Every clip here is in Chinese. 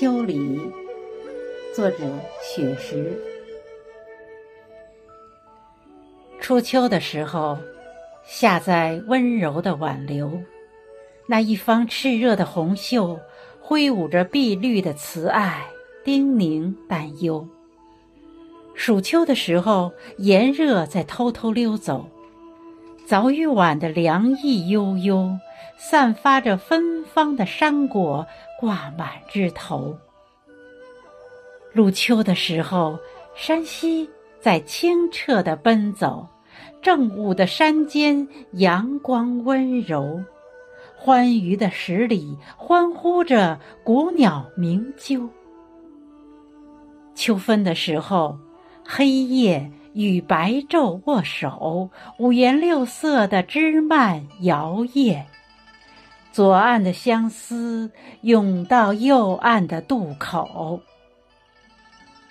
秋里》，作者雪石。初秋的时候，下在温柔的挽留，那一方炽热的红袖，挥舞着碧绿的慈爱，叮咛担忧。暑秋的时候，炎热在偷偷溜走，早与晚的凉意悠悠。散发着芬芳的山果挂满枝头。入秋的时候，山溪在清澈的奔走，正午的山间阳光温柔，欢愉的十里欢呼着古鸟鸣啾。秋分的时候，黑夜与白昼握手，五颜六色的枝蔓摇曳。左岸的相思涌到右岸的渡口。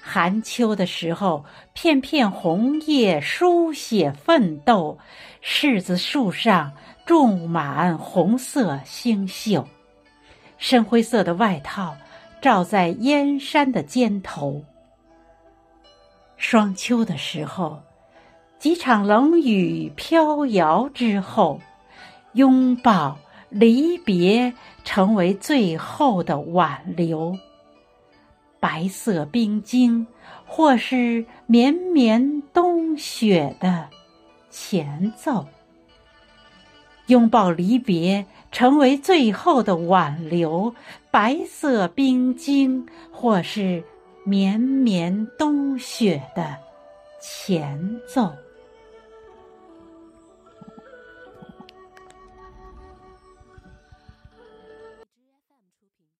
寒秋的时候，片片红叶书写奋斗，柿子树上种满红色星宿，深灰色的外套罩在燕山的肩头。霜秋的时候，几场冷雨飘摇之后，拥抱。离别成为最后的挽留，白色冰晶，或是绵绵冬雪的前奏。拥抱离别成为最后的挽留，白色冰晶，或是绵绵冬雪的前奏。